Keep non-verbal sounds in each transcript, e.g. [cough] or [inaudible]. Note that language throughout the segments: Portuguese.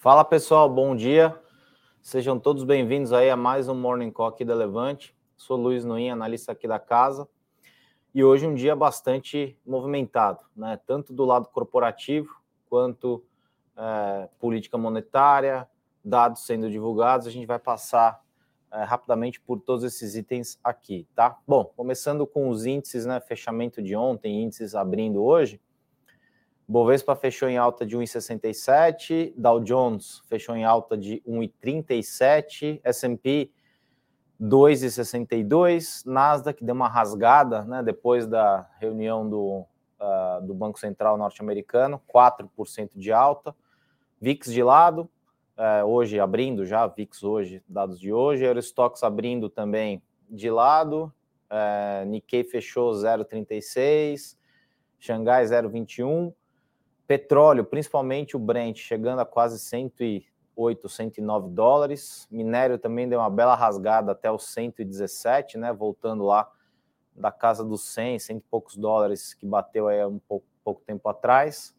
Fala pessoal, bom dia. Sejam todos bem-vindos aí a mais um Morning Call aqui da Levante. Sou Luiz Noim, analista aqui da casa. E hoje um dia bastante movimentado, né? Tanto do lado corporativo quanto é, política monetária, dados sendo divulgados. A gente vai passar é, rapidamente por todos esses itens aqui, tá? Bom, começando com os índices, né? Fechamento de ontem, índices abrindo hoje. Bovespa fechou em alta de 1,67, Dow Jones fechou em alta de 1,37, S&P 2,62, Nasdaq deu uma rasgada, né, depois da reunião do, uh, do Banco Central norte-americano, 4% de alta, VIX de lado, uh, hoje abrindo já, VIX hoje, dados de hoje, Eurostox abrindo também de lado, uh, Nikkei fechou 0,36, Xangai 0,21, Petróleo, principalmente o Brent, chegando a quase 108, 109 dólares. Minério também deu uma bela rasgada até os 117, né? Voltando lá da casa dos 100, 100 e poucos dólares que bateu aí um pouco, pouco tempo atrás.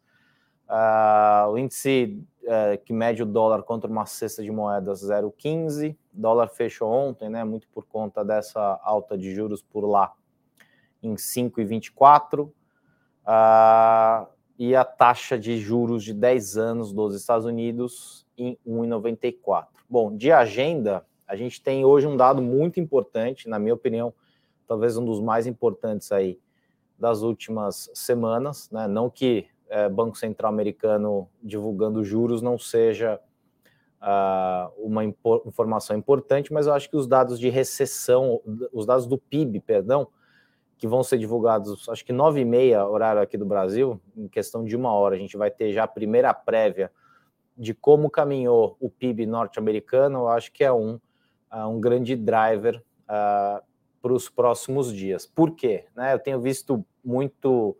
Uh, o índice uh, que mede o dólar contra uma cesta de moedas 0,15. Dólar fechou ontem, né? Muito por conta dessa alta de juros por lá em 5,24. Uh, e a taxa de juros de 10 anos dos Estados Unidos em 1,94. Bom, de agenda, a gente tem hoje um dado muito importante, na minha opinião, talvez um dos mais importantes aí das últimas semanas, né? Não que é, Banco Central americano divulgando juros não seja uh, uma informação importante, mas eu acho que os dados de recessão, os dados do PIB, perdão, que vão ser divulgados, acho que nove e meia, horário aqui do Brasil, em questão de uma hora. A gente vai ter já a primeira prévia de como caminhou o PIB norte-americano. Eu acho que é um, uh, um grande driver uh, para os próximos dias. Por quê? Né, eu tenho visto muito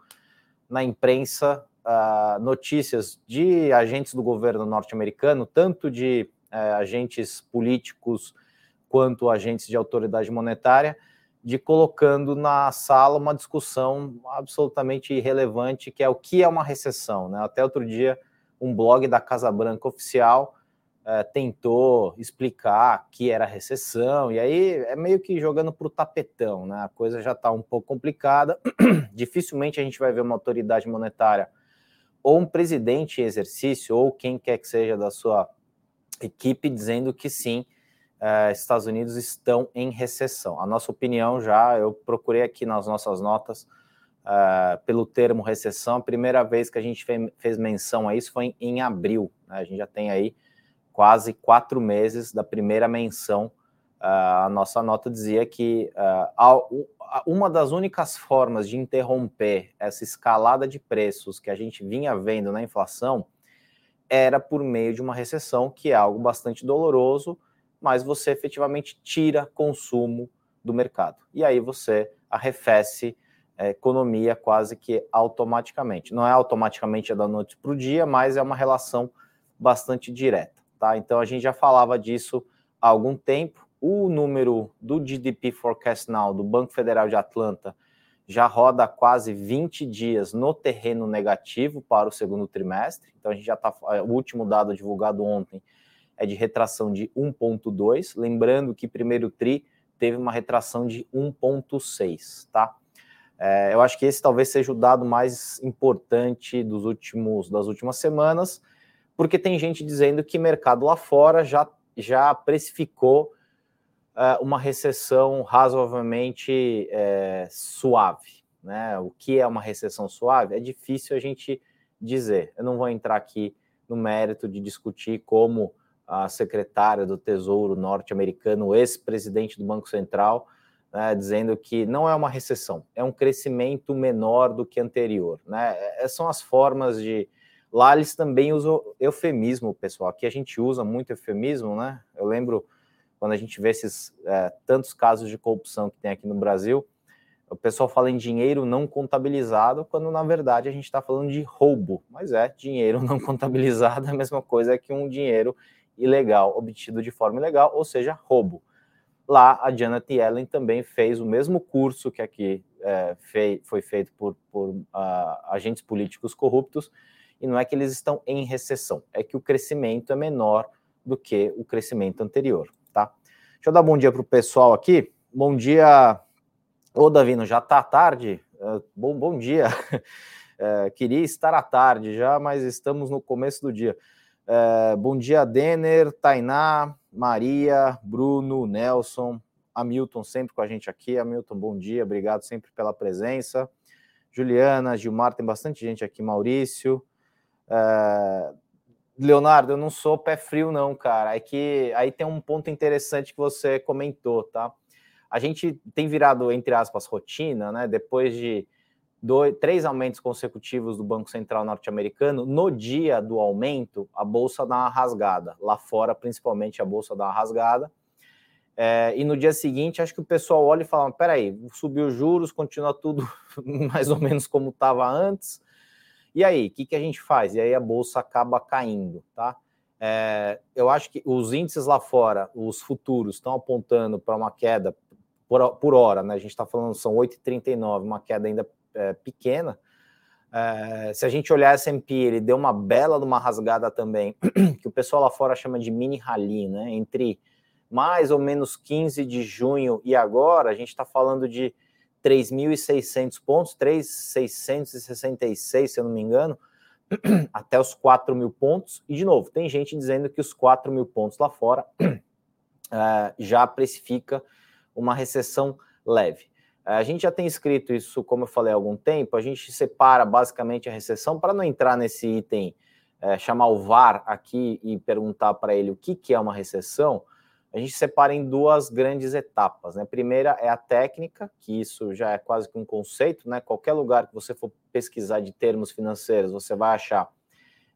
na imprensa uh, notícias de agentes do governo norte-americano, tanto de eh, agentes políticos quanto agentes de autoridade monetária, de colocando na sala uma discussão absolutamente irrelevante, que é o que é uma recessão. Né? Até outro dia, um blog da Casa Branca oficial é, tentou explicar que era recessão, e aí é meio que jogando para o tapetão, né? a coisa já está um pouco complicada. [clears throat] Dificilmente a gente vai ver uma autoridade monetária ou um presidente em exercício, ou quem quer que seja da sua equipe, dizendo que sim, uh, Estados Unidos estão em recessão. A nossa opinião já, eu procurei aqui nas nossas notas uh, pelo termo recessão, a primeira vez que a gente fez, fez menção a isso foi em, em abril. Né? A gente já tem aí quase quatro meses da primeira menção. Uh, a nossa nota dizia que uma das únicas formas de interromper essa escalada de preços que a gente vinha vendo na inflação era por meio de uma recessão, que é algo bastante doloroso, mas você efetivamente tira consumo do mercado. E aí você arrefece a economia quase que automaticamente. Não é automaticamente da noite para o dia, mas é uma relação bastante direta. Tá? Então a gente já falava disso há algum tempo. O número do GDP Forecast Now do Banco Federal de Atlanta já roda quase 20 dias no terreno negativo para o segundo trimestre. Então a gente já está. O último dado divulgado ontem é de retração de 1,2. Lembrando que primeiro TRI teve uma retração de 1,6, tá? É, eu acho que esse talvez seja o dado mais importante dos últimos, das últimas semanas, porque tem gente dizendo que mercado lá fora já, já precificou é, uma recessão razoavelmente é, suave. Né? O que é uma recessão suave? É difícil a gente dizer. Eu não vou entrar aqui no mérito de discutir como a secretária do Tesouro norte-americano, ex-presidente do Banco Central, né, dizendo que não é uma recessão, é um crescimento menor do que anterior. Né? É, são as formas de. Lá eles também usam eufemismo, pessoal. Aqui a gente usa muito eufemismo, né? Eu lembro quando a gente vê esses é, tantos casos de corrupção que tem aqui no Brasil, o pessoal fala em dinheiro não contabilizado, quando na verdade a gente está falando de roubo. Mas é, dinheiro [laughs] não contabilizado é a mesma coisa que um dinheiro ilegal obtido de forma ilegal, ou seja, roubo. Lá, a Janet Yellen também fez o mesmo curso que aqui é, fei, foi feito por, por uh, agentes políticos corruptos, e não é que eles estão em recessão, é que o crescimento é menor do que o crescimento anterior, tá? Deixa eu dar bom dia para o pessoal aqui. Bom dia, ô Davino, já tá tarde? Uh, bom, bom dia. Uh, [laughs] queria estar à tarde já, mas estamos no começo do dia. Uh, bom dia, Denner, Tainá, Maria, Bruno, Nelson, Hamilton sempre com a gente aqui. Hamilton, bom dia, obrigado sempre pela presença. Juliana, Gilmar, tem bastante gente aqui, Maurício. Uh, Leonardo, eu não sou pé frio, não, cara. É que aí tem um ponto interessante que você comentou, tá? A gente tem virado, entre aspas, rotina, né? Depois de dois, três aumentos consecutivos do Banco Central norte-americano, no dia do aumento, a bolsa dá uma rasgada. Lá fora, principalmente, a bolsa dá uma rasgada. É, e no dia seguinte, acho que o pessoal olha e fala: peraí, subiu os juros, continua tudo [laughs] mais ou menos como estava antes. E aí, o que, que a gente faz? E aí a bolsa acaba caindo, tá? É, eu acho que os índices lá fora, os futuros, estão apontando para uma queda por, por hora, né? A gente está falando, são 8,39, uma queda ainda é, pequena. É, se a gente olhar S&P, ele deu uma bela de uma rasgada também, [clears throat] que o pessoal lá fora chama de mini rally, né? Entre mais ou menos 15 de junho e agora, a gente está falando de 3.600 pontos, 3.666, se eu não me engano, [clears throat] até os 4 mil pontos. E, de novo, tem gente dizendo que os 4 mil pontos lá fora uh, [clears throat] já precifica uma recessão leve. A gente já tem escrito isso, como eu falei há algum tempo, a gente separa basicamente a recessão, para não entrar nesse item, uh, chamar o VAR aqui e perguntar para ele o que, que é uma recessão, a gente separa em duas grandes etapas. Né? A primeira é a técnica, que isso já é quase que um conceito, né? Qualquer lugar que você for pesquisar de termos financeiros, você vai achar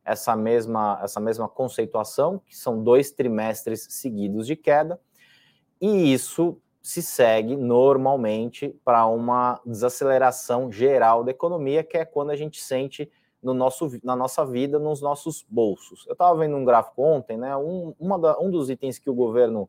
essa mesma, essa mesma conceituação, que são dois trimestres seguidos de queda, e isso se segue normalmente para uma desaceleração geral da economia, que é quando a gente sente no nosso, na nossa vida, nos nossos bolsos. Eu estava vendo um gráfico ontem, né? Um, da, um dos itens que o governo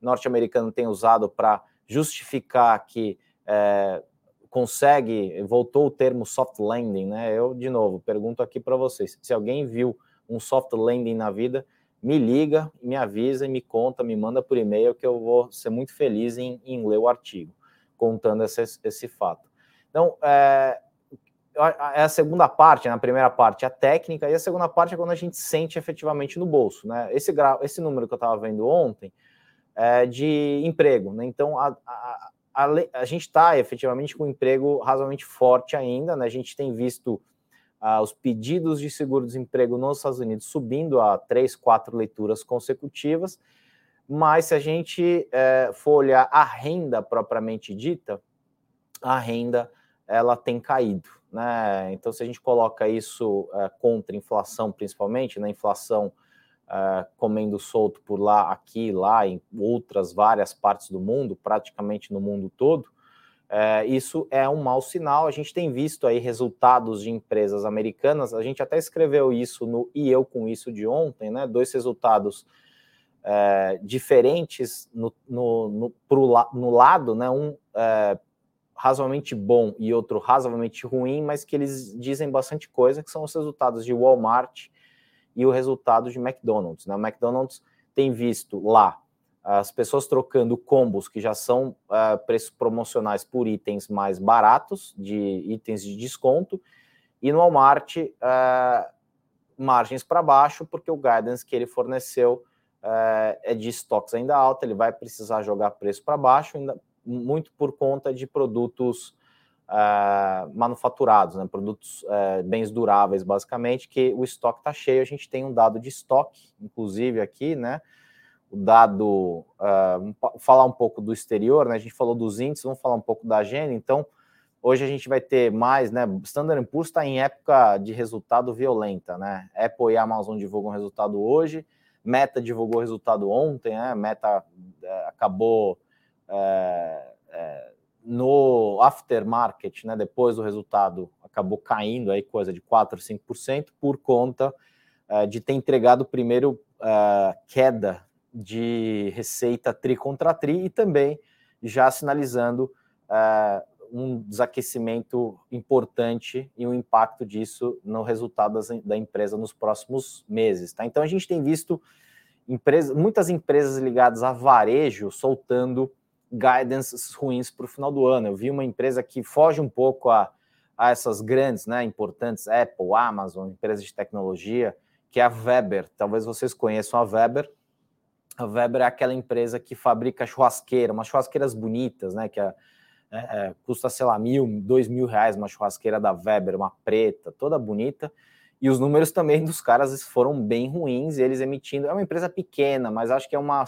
norte-americano tem usado para justificar que é, consegue, voltou o termo soft landing, né? Eu, de novo, pergunto aqui para vocês: se alguém viu um soft landing na vida, me liga, me avisa me conta, me manda por e-mail que eu vou ser muito feliz em, em ler o artigo, contando esse, esse fato. Então, é, é a segunda parte, na primeira parte a técnica, e a segunda parte é quando a gente sente efetivamente no bolso. Né? Esse, gra... Esse número que eu estava vendo ontem é de emprego. Né? Então, a, a, a, a gente está efetivamente com um emprego razoavelmente forte ainda. Né? A gente tem visto uh, os pedidos de seguro-desemprego nos Estados Unidos subindo a três, quatro leituras consecutivas. Mas se a gente é, for olhar a renda propriamente dita, a renda ela tem caído. Né? Então, se a gente coloca isso uh, contra inflação, principalmente, na né? inflação uh, comendo solto por lá, aqui, lá, em outras várias partes do mundo, praticamente no mundo todo, uh, isso é um mau sinal. A gente tem visto aí resultados de empresas americanas, a gente até escreveu isso no E Eu Com Isso de ontem, né? Dois resultados diferentes no, no, no, pro, no lado, né? Um razoavelmente bom e outro razoavelmente ruim, mas que eles dizem bastante coisa, que são os resultados de Walmart e o resultado de McDonald's. Né? O McDonald's tem visto lá as pessoas trocando combos que já são uh, preços promocionais por itens mais baratos, de itens de desconto, e no Walmart uh, margens para baixo, porque o guidance que ele forneceu uh, é de estoques ainda alta, ele vai precisar jogar preço para baixo, ainda muito por conta de produtos manufaturados, né? produtos uh, bens duráveis, basicamente, que o estoque está cheio. A gente tem um dado de estoque, inclusive aqui, né? O dado, uh, falar um pouco do exterior, né? A gente falou dos índices, vamos falar um pouco da agenda. Então, hoje a gente vai ter mais, né? Standard Poor's está em época de resultado violenta, né? Apple e Amazon divulgam resultado hoje. Meta divulgou resultado ontem, né? Meta é, acabou é, no aftermarket, né, depois do resultado, acabou caindo aí coisa de 4, 5% por conta de ter entregado primeiro é, queda de receita tri contra tri e também já sinalizando é, um desaquecimento importante e o um impacto disso no resultado das, da empresa nos próximos meses. Tá? Então a gente tem visto empresa, muitas empresas ligadas a varejo soltando guidances ruins para o final do ano. Eu vi uma empresa que foge um pouco a, a essas grandes, né, importantes, Apple, Amazon, empresas de tecnologia, que é a Weber. Talvez vocês conheçam a Weber. A Weber é aquela empresa que fabrica churrasqueira, umas churrasqueiras bonitas, né, que é, é, é, custa, sei lá, mil, dois mil reais uma churrasqueira da Weber, uma preta, toda bonita. E os números também dos caras foram bem ruins, eles emitindo. É uma empresa pequena, mas acho que é uma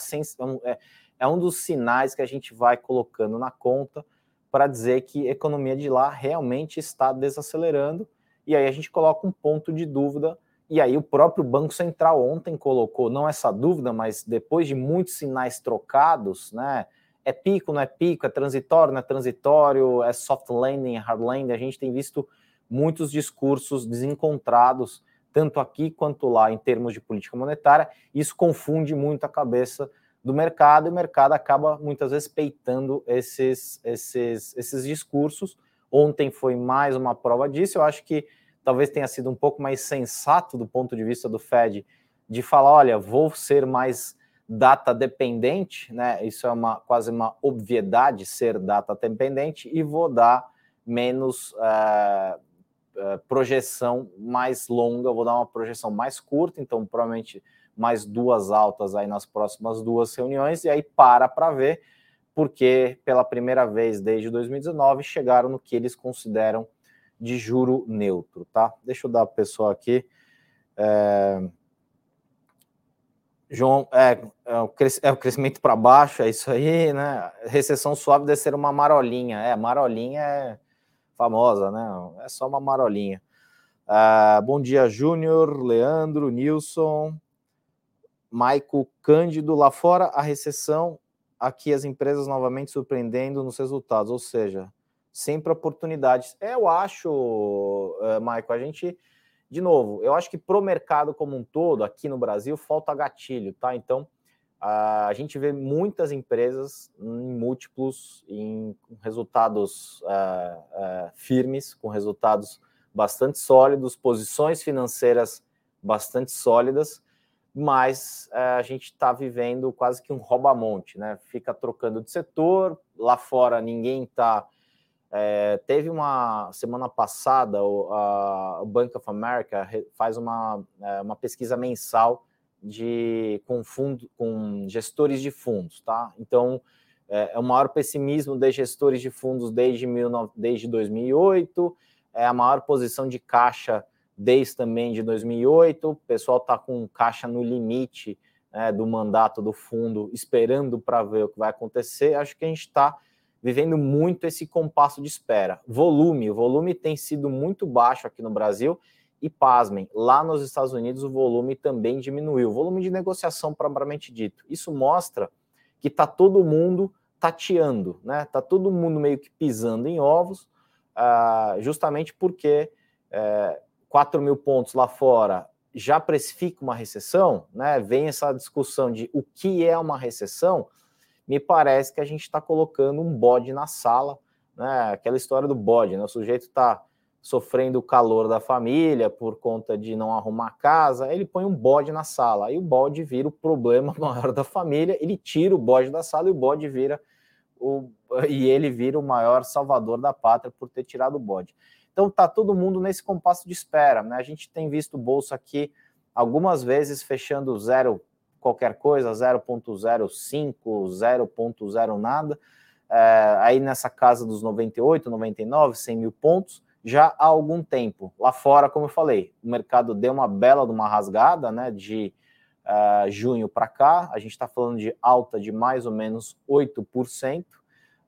é, é um dos sinais que a gente vai colocando na conta para dizer que a economia de lá realmente está desacelerando. E aí a gente coloca um ponto de dúvida. E aí o próprio Banco Central ontem colocou, não essa dúvida, mas depois de muitos sinais trocados, né? É pico, não é pico, é transitório, não é transitório, é soft landing, é hard landing. A gente tem visto muitos discursos desencontrados, tanto aqui quanto lá, em termos de política monetária. Isso confunde muito a cabeça do mercado e o mercado acaba muitas vezes peitando esses, esses, esses discursos. Ontem foi mais uma prova disso. Eu acho que talvez tenha sido um pouco mais sensato do ponto de vista do Fed de falar: olha, vou ser mais data dependente, né? Isso é uma quase uma obviedade ser data dependente e vou dar menos uh, projeção mais longa, vou dar uma projeção mais curta, então provavelmente mais duas altas aí nas próximas duas reuniões, e aí para para ver, porque pela primeira vez desde 2019 chegaram no que eles consideram de juro neutro, tá? Deixa eu dar para o pessoal aqui. É... João, é, é, o, é crescimento para baixo, é isso aí, né? Recessão suave deve ser uma marolinha. É, marolinha é famosa, né? É só uma marolinha. Uh, bom dia, Júnior, Leandro, Nilson. Maico Cândido, lá fora a recessão, aqui as empresas novamente surpreendendo nos resultados, ou seja, sempre oportunidades. Eu acho, uh, Maico, a gente, de novo, eu acho que para o mercado como um todo, aqui no Brasil, falta gatilho, tá? Então, a gente vê muitas empresas em múltiplos, em resultados uh, uh, firmes, com resultados bastante sólidos, posições financeiras bastante sólidas, mas é, a gente está vivendo quase que um rouba-monte, né? Fica trocando de setor, lá fora ninguém está. É, teve uma semana passada, o, a, Bank of America faz uma, é, uma pesquisa mensal de com, fundo, com gestores de fundos, tá? Então é, é o maior pessimismo de gestores de fundos desde, mil, desde 2008, é a maior posição de caixa desde também de 2008. O pessoal está com caixa no limite né, do mandato do fundo, esperando para ver o que vai acontecer. Acho que a gente está vivendo muito esse compasso de espera. Volume, o volume tem sido muito baixo aqui no Brasil. E pasmem, lá nos Estados Unidos o volume também diminuiu, o volume de negociação propriamente dito. Isso mostra que está todo mundo tateando, né? Está todo mundo meio que pisando em ovos, uh, justamente porque uh, 4 mil pontos lá fora já precifica uma recessão, né? Vem essa discussão de o que é uma recessão. Me parece que a gente está colocando um bode na sala, né? Aquela história do bode, né? O sujeito está sofrendo o calor da família por conta de não arrumar casa, ele põe um bode na sala. Aí o bode vira o problema [laughs] maior da família, ele tira o bode da sala e o bode vira o [laughs] e ele vira o maior salvador da pátria por ter tirado o bode. Então tá todo mundo nesse compasso de espera, né? A gente tem visto o bolso aqui algumas vezes fechando zero qualquer coisa, 0.05, 0.0 nada, é, aí nessa casa dos 98, 99, 100 mil pontos, já há algum tempo. Lá fora, como eu falei, o mercado deu uma bela de uma rasgada, né, de uh, junho para cá, a gente está falando de alta de mais ou menos 8%,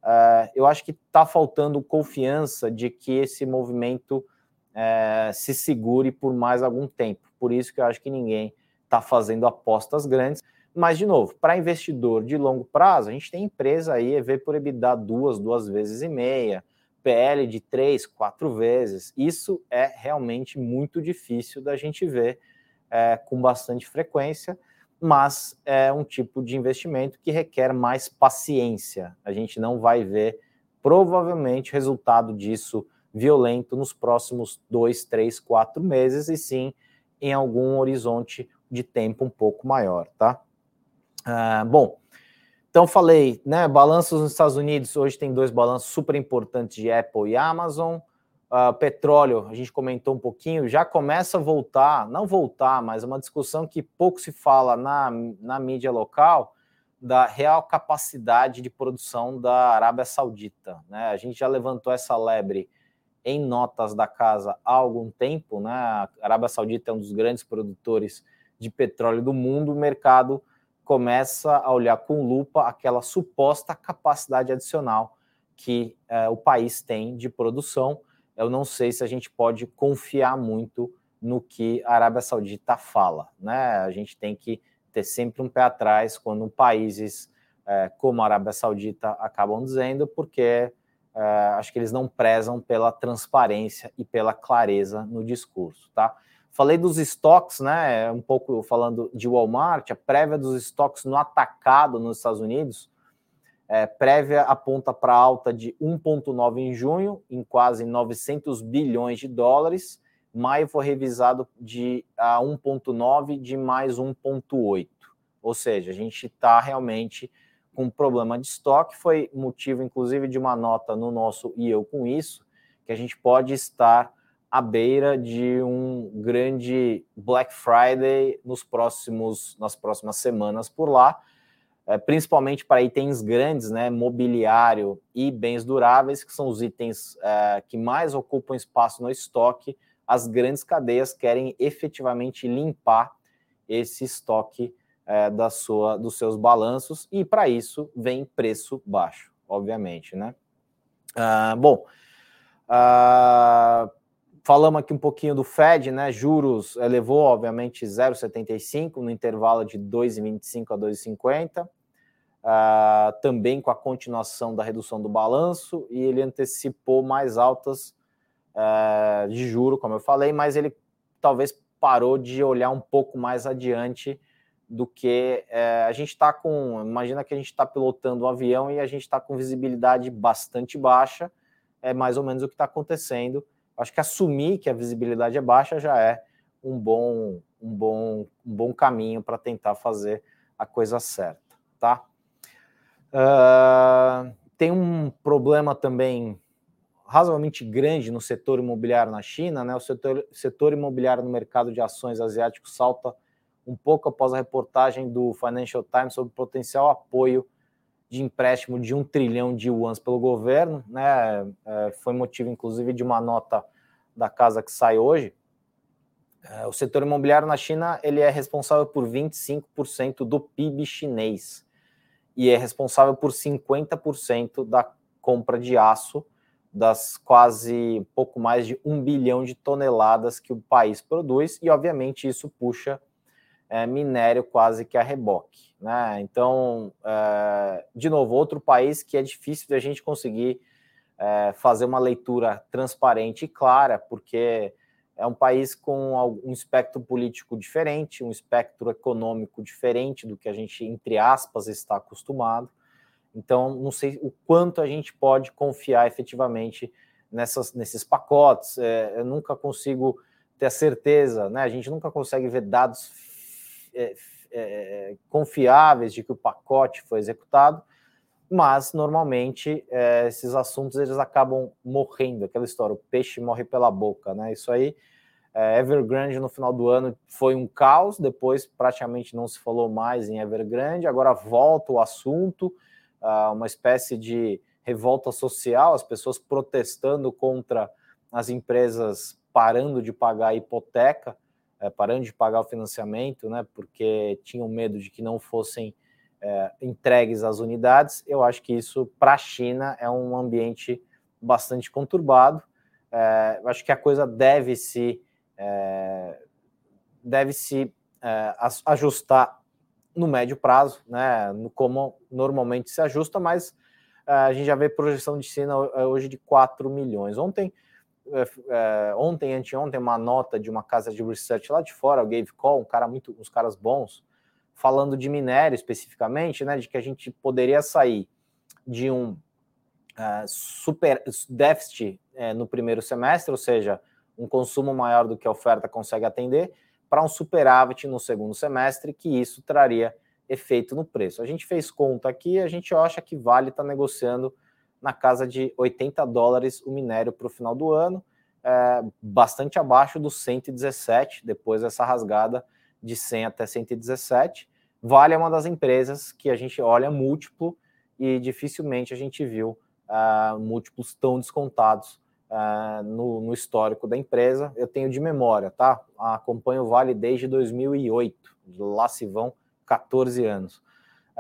Uh, eu acho que está faltando confiança de que esse movimento uh, se segure por mais algum tempo. Por isso que eu acho que ninguém está fazendo apostas grandes. Mas, de novo, para investidor de longo prazo, a gente tem empresa aí, EV por EBITDA duas, duas vezes e meia, PL de três, quatro vezes. Isso é realmente muito difícil da gente ver é, com bastante frequência mas é um tipo de investimento que requer mais paciência. A gente não vai ver provavelmente resultado disso violento nos próximos dois, três, quatro meses, e sim em algum horizonte de tempo um pouco maior, tá? Ah, bom, então falei, né? Balanços nos Estados Unidos, hoje tem dois balanços super importantes de Apple e Amazon. Uh, petróleo, a gente comentou um pouquinho, já começa a voltar, não voltar, mas uma discussão que pouco se fala na, na mídia local, da real capacidade de produção da Arábia Saudita. Né? A gente já levantou essa lebre em notas da casa há algum tempo. Né? A Arábia Saudita é um dos grandes produtores de petróleo do mundo. O mercado começa a olhar com lupa aquela suposta capacidade adicional que é, o país tem de produção. Eu não sei se a gente pode confiar muito no que a Arábia Saudita fala. Né? A gente tem que ter sempre um pé atrás quando países é, como a Arábia Saudita acabam dizendo, porque é, acho que eles não prezam pela transparência e pela clareza no discurso, tá? Falei dos estoques, né? Um pouco falando de Walmart, a prévia dos estoques no atacado nos Estados Unidos, é, prévia aponta para alta de 1,9 em junho, em quase 900 bilhões de dólares, maio foi revisado de a 1,9 de mais 1,8. Ou seja, a gente está realmente com problema de estoque. Foi motivo, inclusive, de uma nota no nosso e eu com isso, que a gente pode estar à beira de um grande Black Friday nos próximos, nas próximas semanas por lá, é, principalmente para itens grandes, né, mobiliário e bens duráveis, que são os itens é, que mais ocupam espaço no estoque as grandes cadeias querem efetivamente limpar esse estoque é, da sua, dos seus balanços e para isso vem preço baixo, obviamente, né? Ah, bom, ah, falamos aqui um pouquinho do Fed, né? Juros elevou, obviamente, 0,75 no intervalo de 2,25 a 2,50. Ah, também com a continuação da redução do balanço, e ele antecipou mais altas é, de juro, como eu falei, mas ele talvez parou de olhar um pouco mais adiante do que é, a gente está com. Imagina que a gente está pilotando um avião e a gente está com visibilidade bastante baixa, é mais ou menos o que está acontecendo. Acho que assumir que a visibilidade é baixa já é um bom, um bom, um bom caminho para tentar fazer a coisa certa, tá? Uh, tem um problema também razoavelmente grande no setor imobiliário na China, né? O setor, setor imobiliário no mercado de ações asiático salta um pouco após a reportagem do Financial Times sobre potencial apoio de empréstimo de um trilhão de yuans pelo governo, né? É, foi motivo, inclusive, de uma nota da casa que sai hoje. É, o setor imobiliário na China ele é responsável por 25% do PIB chinês e é responsável por 50% da compra de aço das quase pouco mais de um bilhão de toneladas que o país produz, e obviamente isso puxa é, minério quase que a reboque. Né? Então, é, de novo, outro país que é difícil de a gente conseguir é, fazer uma leitura transparente e clara, porque é um país com um espectro político diferente, um espectro econômico diferente do que a gente, entre aspas, está acostumado. Então, não sei o quanto a gente pode confiar efetivamente nessas, nesses pacotes. É, eu nunca consigo ter a certeza, né? A gente nunca consegue ver dados é, é, confiáveis de que o pacote foi executado, mas normalmente é, esses assuntos eles acabam morrendo. Aquela história, o peixe morre pela boca, né? Isso aí. É, Evergrande no final do ano foi um caos, depois praticamente não se falou mais em Evergrande, agora volta o assunto, uh, uma espécie de revolta social, as pessoas protestando contra as empresas parando de pagar a hipoteca, é, parando de pagar o financiamento, né, porque tinham medo de que não fossem é, entregues as unidades. Eu acho que isso, para a China, é um ambiente bastante conturbado. É, acho que a coisa deve se, é, deve se é, ajustar no médio prazo, né, como normalmente se ajusta, mas uh, a gente já vê projeção de China hoje de 4 milhões. Ontem, uh, ontem, anteontem, uma nota de uma casa de research lá de fora, o Gave Call, um cara muito, uns caras bons, falando de minério especificamente, né, de que a gente poderia sair de um uh, super déficit uh, no primeiro semestre, ou seja, um consumo maior do que a oferta consegue atender, para um superávit no segundo semestre, que isso traria efeito no preço. A gente fez conta aqui, a gente acha que Vale está negociando na casa de 80 dólares o minério para o final do ano, é, bastante abaixo dos 117, depois dessa rasgada de 100 até 117. Vale é uma das empresas que a gente olha múltiplo e dificilmente a gente viu uh, múltiplos tão descontados uh, no, no, histórico da empresa. Eu tenho de memória, tá? Acompanho o Vale desde 2008, lá se vão 14 anos.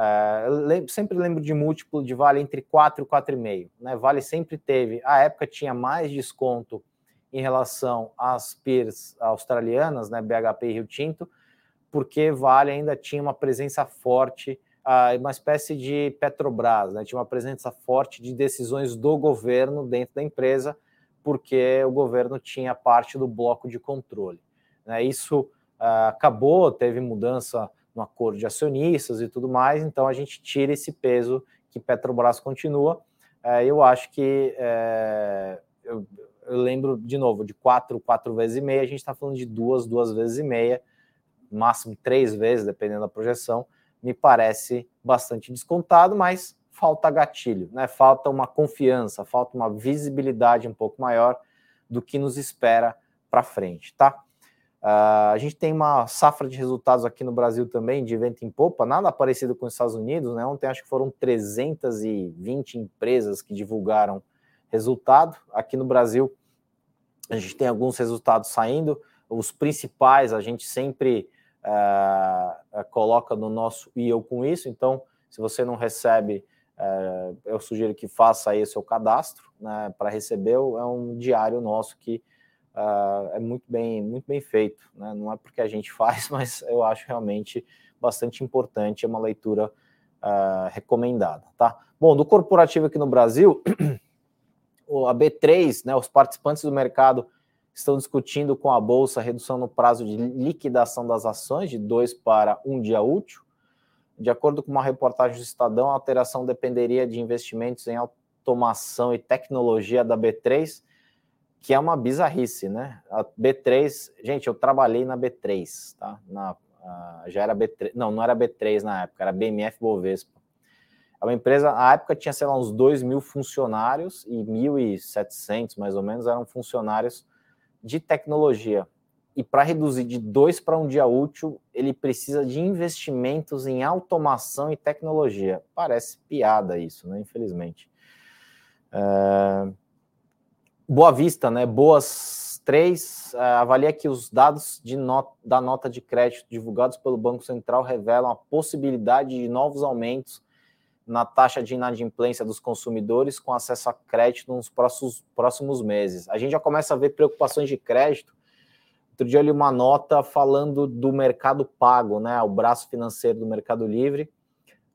Uh, sempre lembro de múltiplo de Vale entre 4 e 4,5. Né? Vale sempre teve, a época tinha mais desconto em relação às peers australianas, né, BHP e Rio Tinto, porque Vale ainda tinha uma presença forte, uh, uma espécie de Petrobras, né, tinha uma presença forte de decisões do governo dentro da empresa, porque o governo tinha parte do bloco de controle. Né, isso uh, acabou, teve mudança no acordo de acionistas e tudo mais, então a gente tira esse peso que Petrobras continua. Uh, eu acho que eh, eu, eu lembro de novo de quatro, quatro vezes e meia, a gente está falando de duas, duas vezes e meia máximo três vezes, dependendo da projeção, me parece bastante descontado, mas falta gatilho, né? Falta uma confiança, falta uma visibilidade um pouco maior do que nos espera para frente, tá? Uh, a gente tem uma safra de resultados aqui no Brasil também, de vento em popa, nada parecido com os Estados Unidos, né? Ontem acho que foram 320 empresas que divulgaram resultado. Aqui no Brasil, a gente tem alguns resultados saindo, os principais a gente sempre uh, coloca no nosso e eu com isso. Então, se você não recebe, uh, eu sugiro que faça aí o seu cadastro né, para receber. É um diário nosso que uh, é muito bem, muito bem feito. Né? Não é porque a gente [laughs] faz, mas eu acho realmente bastante importante. É uma leitura recomendada. Tá? Bom, do corporativo aqui no Brasil, [clears throat] a B3, né, os participantes do mercado estão discutindo com a Bolsa a redução no prazo de liquidação das ações de dois para um dia útil. De acordo com uma reportagem do Estadão, a alteração dependeria de investimentos em automação e tecnologia da B3, que é uma bizarrice, né? A B3, gente, eu trabalhei na B3, tá? Na, já era B3, não, não era B3 na época, era BMF Bovespa. É uma empresa, na época tinha, sei lá, uns 2 mil funcionários e 1.700 mais ou menos eram funcionários de tecnologia. E para reduzir de dois para um dia útil, ele precisa de investimentos em automação e tecnologia. Parece piada isso, né? Infelizmente. É... Boa Vista, né? Boas três. É, avalia que os dados not da nota de crédito divulgados pelo Banco Central revelam a possibilidade de novos aumentos na taxa de inadimplência dos consumidores com acesso a crédito nos próximos, próximos meses. A gente já começa a ver preocupações de crédito. Outro dia eu li uma nota falando do mercado pago, né, o braço financeiro do Mercado Livre.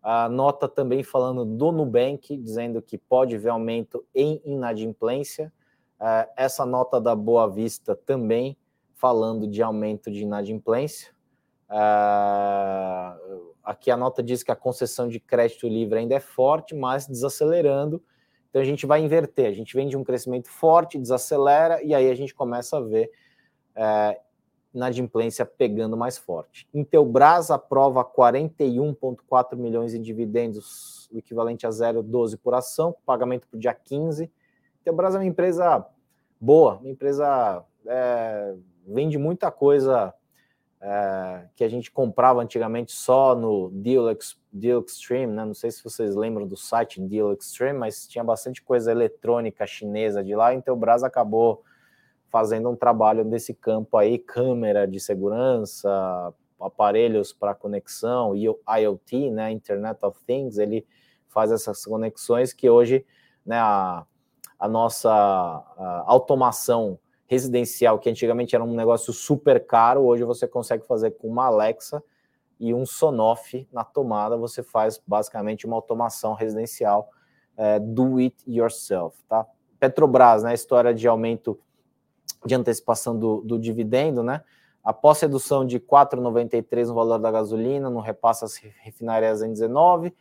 A nota também falando do Nubank, dizendo que pode haver aumento em inadimplência. É, essa nota da Boa Vista também falando de aumento de inadimplência. É, Aqui a nota diz que a concessão de crédito livre ainda é forte, mas desacelerando. Então a gente vai inverter. A gente vem de um crescimento forte, desacelera, e aí a gente começa a ver é, inadimplência pegando mais forte. Intelbras aprova 41,4 milhões em dividendos, o equivalente a 0,12 por ação, pagamento para o dia 15. Intelbras é uma empresa boa, uma empresa é, vende muita coisa é, que a gente comprava antigamente só no Deal, Deal Extreme, né? Não sei se vocês lembram do site Deal Extreme, mas tinha bastante coisa eletrônica chinesa de lá, então o Brás acabou fazendo um trabalho nesse campo aí, câmera de segurança, aparelhos para conexão, IoT, né, Internet of Things, ele faz essas conexões que hoje, né, a, a nossa a automação residencial, que antigamente era um negócio super caro, hoje você consegue fazer com uma Alexa e um Sonoff na tomada, você faz basicamente uma automação residencial é, do it yourself, tá? Petrobras, né, história de aumento de antecipação do, do dividendo, né? Após redução de 4,93 no valor da gasolina, no repasse às refinarias em 19,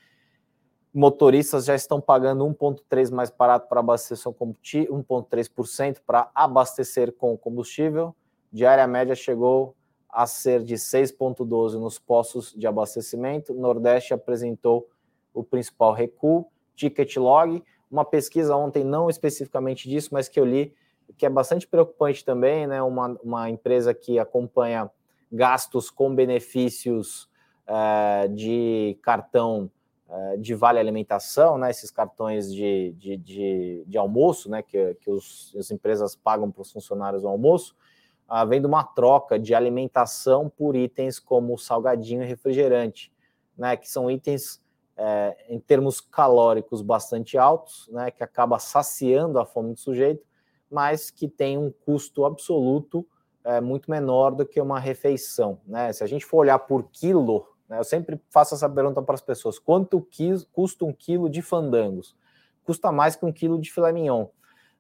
motoristas já estão pagando 1,3% mais barato para abastecer combustível, 1,3% para abastecer com combustível. Diária média chegou a ser de 6,12 nos postos de abastecimento. Nordeste apresentou o principal recuo. Ticket log, uma pesquisa ontem, não especificamente disso, mas que eu li, que é bastante preocupante também, né? Uma, uma empresa que acompanha gastos com benefícios uh, de cartão de vale alimentação, né? Esses cartões de, de, de, de almoço, né? Que, que os, as empresas pagam para os funcionários o almoço havendo uma troca de alimentação por itens como salgadinho e refrigerante, né, que são itens é, em termos calóricos bastante altos, né, que acaba saciando a fome do sujeito, mas que tem um custo absoluto é, muito menor do que uma refeição. Né? Se a gente for olhar por quilo, eu sempre faço essa pergunta para as pessoas: quanto custa um quilo de fandangos? Custa mais que um quilo de filé mignon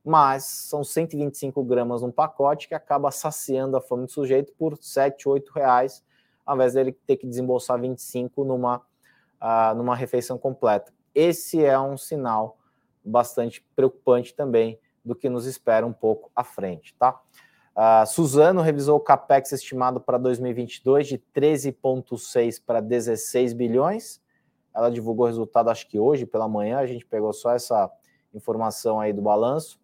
mas são 125 gramas num pacote que acaba saciando a fome do sujeito por 7, 8 reais, ao invés dele ter que desembolsar 25 numa, uh, numa refeição completa. Esse é um sinal bastante preocupante também do que nos espera um pouco à frente, tá? Uh, Suzano revisou o capex estimado para 2022 de 13,6 para 16 bilhões. Ela divulgou o resultado, acho que hoje pela manhã, a gente pegou só essa informação aí do balanço.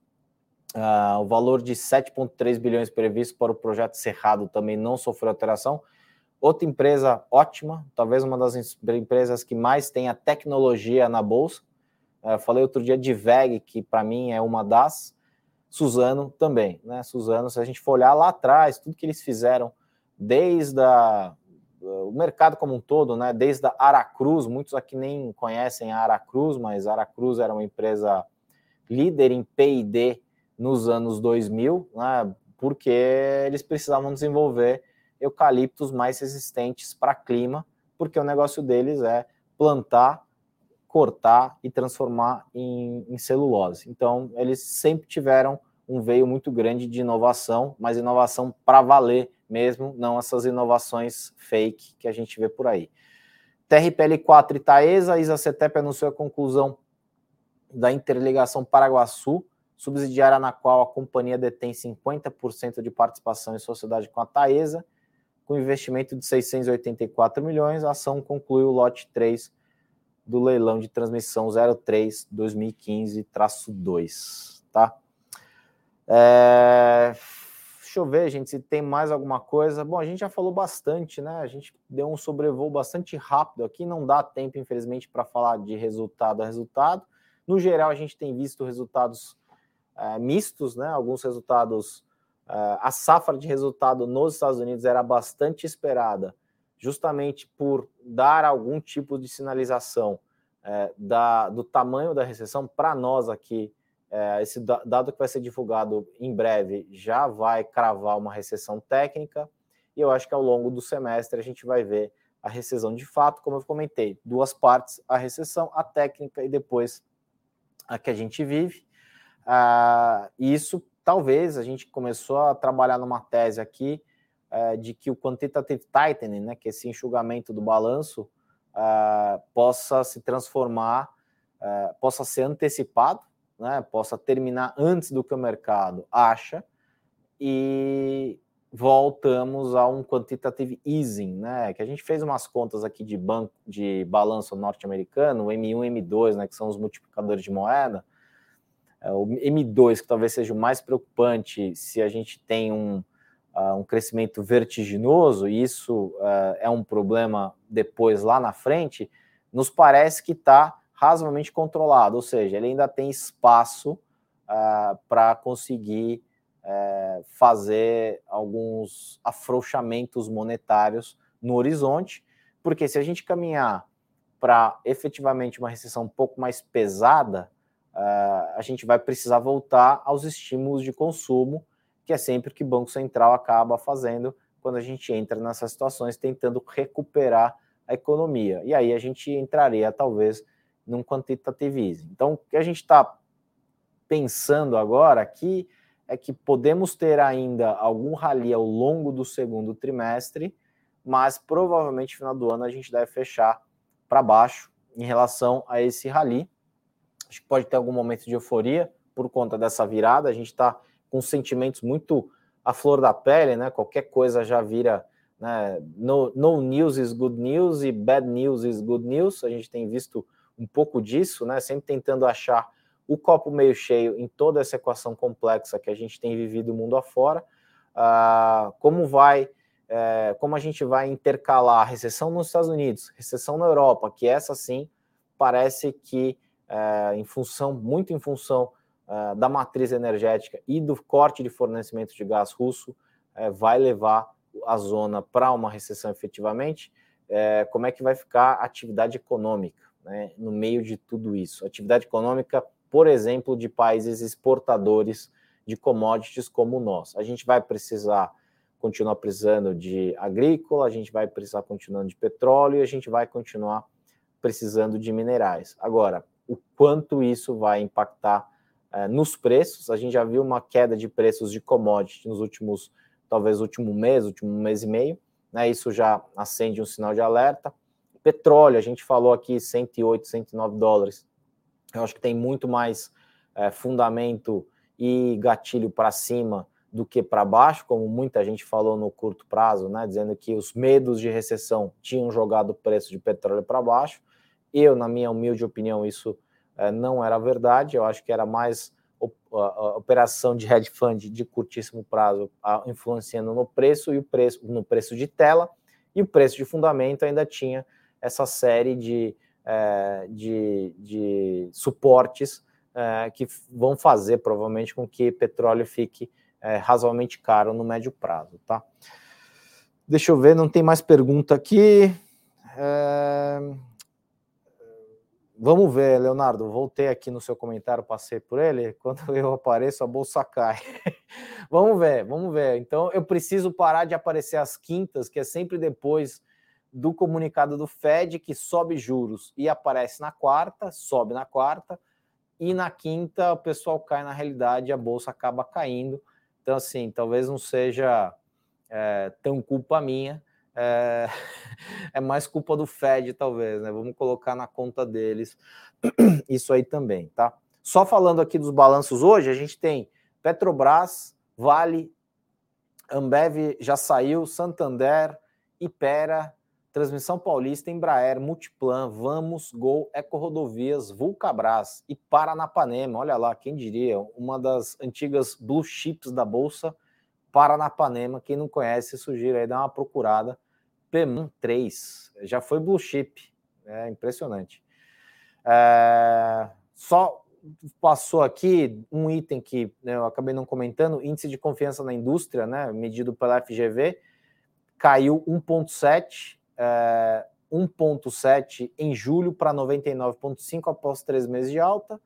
Uh, o valor de 7,3 bilhões previsto para o projeto Cerrado também não sofreu alteração. Outra empresa ótima, talvez uma das empresas que mais tem a tecnologia na bolsa. Uh, falei outro dia de VEG, que para mim é uma das. Suzano também, né? Suzano, se a gente for olhar lá atrás, tudo que eles fizeram, desde a, o mercado como um todo, né? Desde a Aracruz, muitos aqui nem conhecem a Aracruz, mas a Aracruz era uma empresa líder em P&D nos anos 2000, né, porque eles precisavam desenvolver eucaliptos mais resistentes para clima, porque o negócio deles é plantar, cortar e transformar em, em celulose. Então, eles sempre tiveram um veio muito grande de inovação, mas inovação para valer mesmo, não essas inovações fake que a gente vê por aí. TRPL4 e Taesa, Isacetep anunciou a conclusão da interligação Paraguaçu, subsidiária na qual a companhia detém 50% de participação em sociedade com a Taesa, com investimento de 684 milhões, a ação concluiu o lote 3 do leilão de transmissão 03 2015-2, tá? É... Deixa eu ver, gente, se tem mais alguma coisa. Bom, a gente já falou bastante, né? A gente deu um sobrevoo bastante rápido aqui, não dá tempo, infelizmente, para falar de resultado a resultado. No geral, a gente tem visto resultados uh, mistos, né? Alguns resultados, uh, a safra de resultado nos Estados Unidos era bastante esperada, justamente por dar algum tipo de sinalização uh, da, do tamanho da recessão. Para nós aqui, esse dado que vai ser divulgado em breve já vai cravar uma recessão técnica, e eu acho que ao longo do semestre a gente vai ver a recessão de fato, como eu comentei, duas partes, a recessão, a técnica e depois a que a gente vive. Uh, isso talvez a gente começou a trabalhar numa tese aqui uh, de que o quantitative tightening, né, que é esse enxugamento do balanço, uh, possa se transformar, eh, possa ser antecipado, né, possa terminar antes do que o mercado acha e voltamos a um quantitative easing, né? Que a gente fez umas contas aqui de banco de balanço norte-americano, M1 M2, né? Que são os multiplicadores de moeda. É, o M2, que talvez seja o mais preocupante se a gente tem um, uh, um crescimento vertiginoso, e isso uh, é um problema depois lá na frente, nos parece que está razoavelmente controlado, ou seja, ele ainda tem espaço uh, para conseguir uh, fazer alguns afrouxamentos monetários no horizonte, porque se a gente caminhar para efetivamente uma recessão um pouco mais pesada, uh, a gente vai precisar voltar aos estímulos de consumo, que é sempre o que o Banco Central acaba fazendo quando a gente entra nessas situações, tentando recuperar a economia. E aí a gente entraria, talvez, num quantitative easing. Então, o que a gente está pensando agora aqui é que podemos ter ainda algum rally ao longo do segundo trimestre, mas provavelmente no final do ano a gente deve fechar para baixo em relação a esse rally. Acho que pode ter algum momento de euforia por conta dessa virada. A gente está com sentimentos muito à flor da pele, né? Qualquer coisa já vira né? No, no news is good news e bad news is good news. A gente tem visto um pouco disso, né? Sempre tentando achar o copo meio cheio em toda essa equação complexa que a gente tem vivido mundo afora. Uh, como vai, é, como a gente vai intercalar a recessão nos Estados Unidos, recessão na Europa, que essa sim parece que é, em função, muito em função é, da matriz energética e do corte de fornecimento de gás russo, é, vai levar a zona para uma recessão efetivamente, é, como é que vai ficar a atividade econômica né, no meio de tudo isso? Atividade econômica, por exemplo, de países exportadores de commodities como nós. A gente vai precisar continuar precisando de agrícola, a gente vai precisar continuando de petróleo e a gente vai continuar precisando de minerais. Agora, o quanto isso vai impactar nos preços? A gente já viu uma queda de preços de commodities nos últimos talvez último mês, último mês e meio, né? Isso já acende um sinal de alerta. Petróleo, a gente falou aqui 108, 109 dólares. Eu acho que tem muito mais é, fundamento e gatilho para cima do que para baixo, como muita gente falou no curto prazo, né, dizendo que os medos de recessão tinham jogado o preço de petróleo para baixo. Eu, na minha humilde opinião, isso não era verdade. Eu acho que era mais operação de hedge fund de curtíssimo prazo influenciando no preço e o preço no preço de tela e o preço de fundamento ainda tinha essa série de, é, de, de suportes é, que vão fazer provavelmente com que petróleo fique é, razoavelmente caro no médio prazo, tá? Deixa eu ver, não tem mais pergunta aqui. É... Vamos ver, Leonardo. Voltei aqui no seu comentário, passei por ele. [laughs] Quando eu apareço, a bolsa cai. [laughs] vamos ver, vamos ver. Então, eu preciso parar de aparecer às quintas, que é sempre depois do comunicado do Fed, que sobe juros e aparece na quarta, sobe na quarta, e na quinta o pessoal cai na realidade, a bolsa acaba caindo. Então, assim, talvez não seja é, tão culpa minha é, [laughs] é mais culpa do Fed, talvez, né? Vamos colocar na conta deles [clears throat] isso aí também, tá? Só falando aqui dos balanços hoje, a gente tem Petrobras, Vale, Ambev já saiu, Santander, Ipera, Transmissão Paulista, Embraer, Multiplan, Vamos, Gol, Ecorodovias, Vulcabras e Paranapanema. Olha lá, quem diria, uma das antigas blue chips da Bolsa, Paranapanema. Quem não conhece, sugiro aí dar uma procurada. PMAN 3, já foi blue chip, é impressionante. É, só passou aqui um item que né, eu acabei não comentando, índice de confiança na indústria, né, medido pela FGV, caiu 1,7, é, 1,7 em julho para 99,5 após três meses de alta.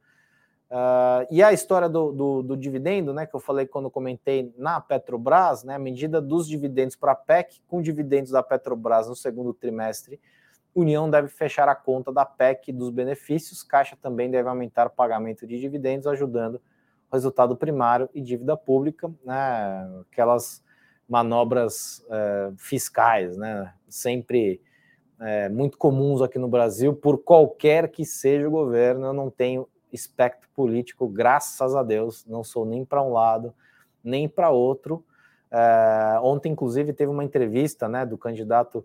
Uh, e a história do, do, do, dividendo, né, que eu falei quando comentei na Petrobras, né, a medida dos dividendos para a PEC, com dividendos da Petrobras no segundo trimestre, União deve fechar a conta da PEC dos benefícios, Caixa também deve aumentar o pagamento de dividendos, ajudando o resultado primário e dívida pública, né, aquelas manobras uh, fiscais, né, sempre uh, muito comuns aqui no Brasil, por qualquer que seja o governo, eu não tenho espectro político, graças a Deus, não sou nem para um lado, nem para outro. É, ontem, inclusive, teve uma entrevista né, do candidato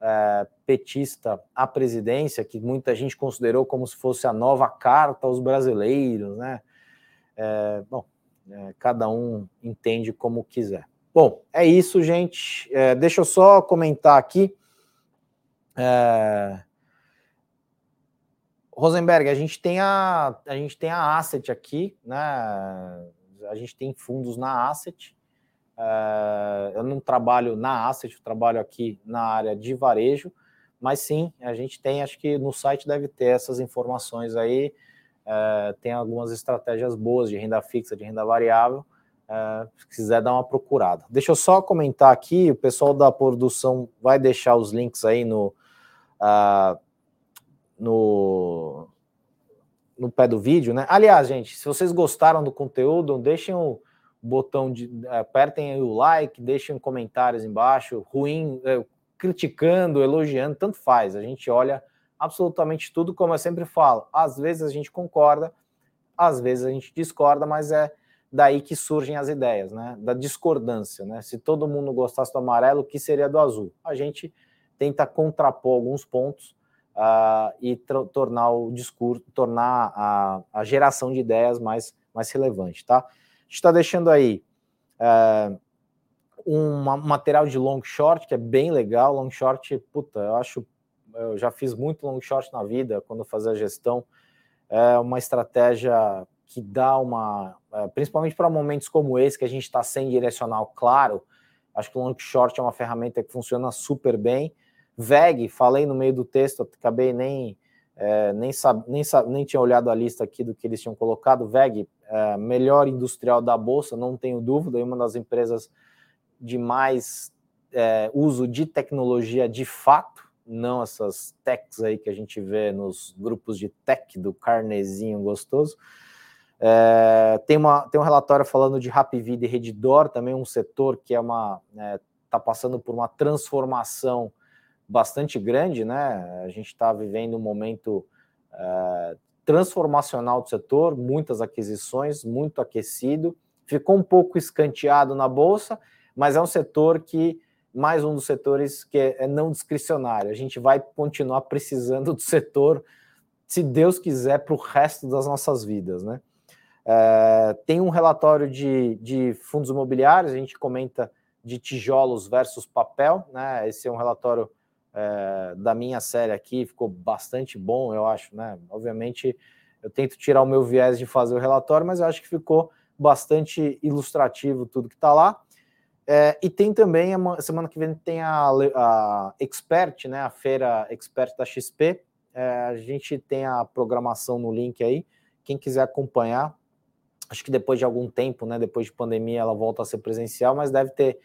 é, petista à presidência, que muita gente considerou como se fosse a nova carta aos brasileiros, né? É, bom, cada um entende como quiser. Bom, é isso, gente. Deixa eu só comentar aqui. É, Rosenberg, a gente tem a, a gente tem a asset aqui, né? A gente tem fundos na asset. Uh, eu não trabalho na asset, eu trabalho aqui na área de varejo, mas sim, a gente tem, acho que no site deve ter essas informações aí. Uh, tem algumas estratégias boas de renda fixa, de renda variável. Uh, se quiser dar uma procurada. Deixa eu só comentar aqui, o pessoal da produção vai deixar os links aí no, uh, no, no pé do vídeo, né? Aliás, gente, se vocês gostaram do conteúdo, deixem o botão de. apertem o like, deixem comentários embaixo, ruim, é, criticando, elogiando, tanto faz. A gente olha absolutamente tudo, como eu sempre falo. Às vezes a gente concorda, às vezes a gente discorda, mas é daí que surgem as ideias, né? Da discordância, né? Se todo mundo gostasse do amarelo, o que seria do azul? A gente tenta contrapor alguns pontos uh, e tornar o discurso, tornar a, a, geração de ideias mais, mais relevante, tá? A gente está deixando aí uh, um material de long short que é bem legal. Long short, puta, eu acho, eu já fiz muito long short na vida quando eu fazia gestão. É uma estratégia que dá uma, é, principalmente para momentos como esse, que a gente está sem direcional claro, acho que o long short é uma ferramenta que funciona super bem. VEG, falei no meio do texto, acabei nem, é, nem, nem, nem tinha olhado a lista aqui do que eles tinham colocado. VEG, é, melhor industrial da Bolsa, não tenho dúvida, é uma das empresas de mais é, uso de tecnologia de fato, não essas techs aí que a gente vê nos grupos de tech do carnezinho gostoso. É, tem, uma, tem um relatório falando de Rapvida e Redditor, também um setor que é uma está é, passando por uma transformação bastante grande, né? A gente está vivendo um momento é, transformacional do setor, muitas aquisições, muito aquecido, ficou um pouco escanteado na bolsa, mas é um setor que mais um dos setores que é, não discricionário. A gente vai continuar precisando do setor, se Deus quiser, para o resto das nossas vidas, né? É, tem um relatório de, de fundos imobiliários, a gente comenta de tijolos versus papel, né? Esse é um relatório é, da minha série aqui, ficou bastante bom, eu acho, né? Obviamente, eu tento tirar o meu viés de fazer o relatório, mas eu acho que ficou bastante ilustrativo tudo que está lá. É, e tem também, semana que vem, tem a, a Expert, né? A feira Expert da XP. É, a gente tem a programação no link aí. Quem quiser acompanhar, acho que depois de algum tempo, né, depois de pandemia, ela volta a ser presencial, mas deve ter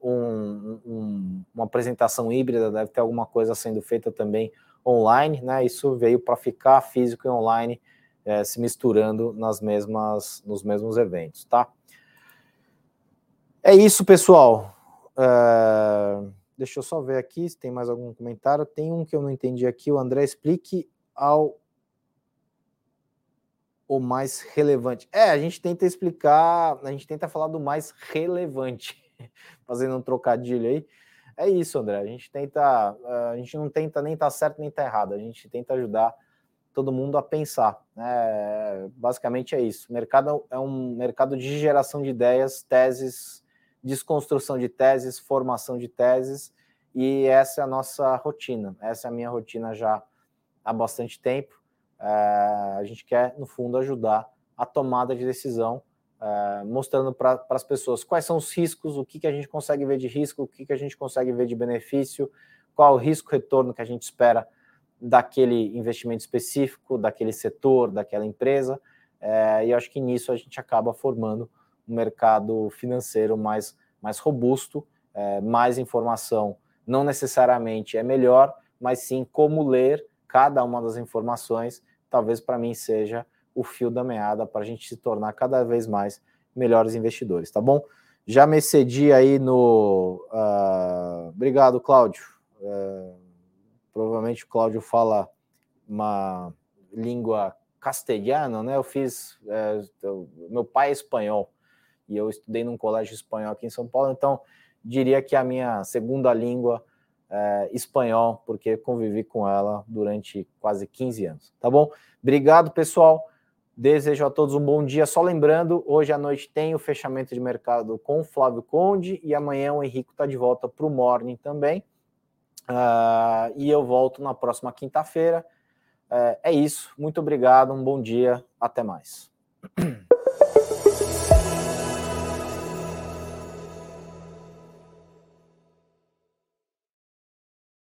um, um, uma apresentação híbrida, deve ter alguma coisa sendo feita também online, né? Isso veio para ficar físico e online é, se misturando nas mesmas, nos mesmos eventos, tá? É isso, pessoal. É, deixa eu só ver aqui se tem mais algum comentário. Tem um que eu não entendi aqui. O André explique ao o mais relevante. É, a gente tenta explicar, a gente tenta falar do mais relevante, [laughs] fazendo um trocadilho aí. É isso, André. A gente tenta, a gente não tenta nem estar tá certo nem estar tá errado. A gente tenta ajudar todo mundo a pensar. Né? Basicamente é isso. O mercado é um mercado de geração de ideias, teses, desconstrução de teses, formação de teses, e essa é a nossa rotina. Essa é a minha rotina já há bastante tempo. É, a gente quer, no fundo, ajudar a tomada de decisão, é, mostrando para as pessoas quais são os riscos, o que, que a gente consegue ver de risco, o que, que a gente consegue ver de benefício, qual o risco-retorno que a gente espera daquele investimento específico, daquele setor, daquela empresa. É, e acho que nisso a gente acaba formando um mercado financeiro mais, mais robusto, é, mais informação. Não necessariamente é melhor, mas sim como ler cada uma das informações talvez para mim seja o fio da meada para a gente se tornar cada vez mais melhores investidores, tá bom? Já me cedi aí no. Uh, obrigado, Cláudio. Uh, provavelmente o Cláudio fala uma língua castelhana, né? Eu fiz. Uh, meu pai é espanhol e eu estudei num colégio espanhol aqui em São Paulo, então diria que a minha segunda língua é, espanhol, porque convivi com ela durante quase 15 anos. Tá bom? Obrigado, pessoal. Desejo a todos um bom dia. Só lembrando, hoje à noite tem o fechamento de mercado com o Flávio Conde e amanhã o Henrique está de volta para o Morning também. Uh, e eu volto na próxima quinta-feira. Uh, é isso. Muito obrigado. Um bom dia. Até mais. [clears throat]